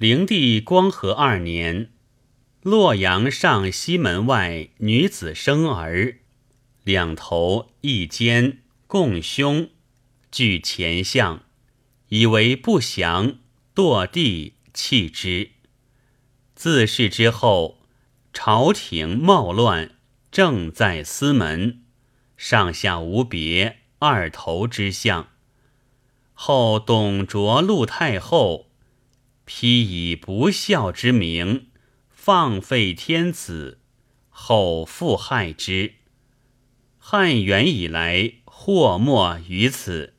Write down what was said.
灵帝光和二年，洛阳上西门外女子生儿，两头一肩共胸，具前相，以为不祥，堕地弃之。自是之后，朝廷冒乱，正在司门，上下无别，二头之相。后董卓陆太后，披以不孝之名，放废天子，后复害之。汉元以来，祸莫于此。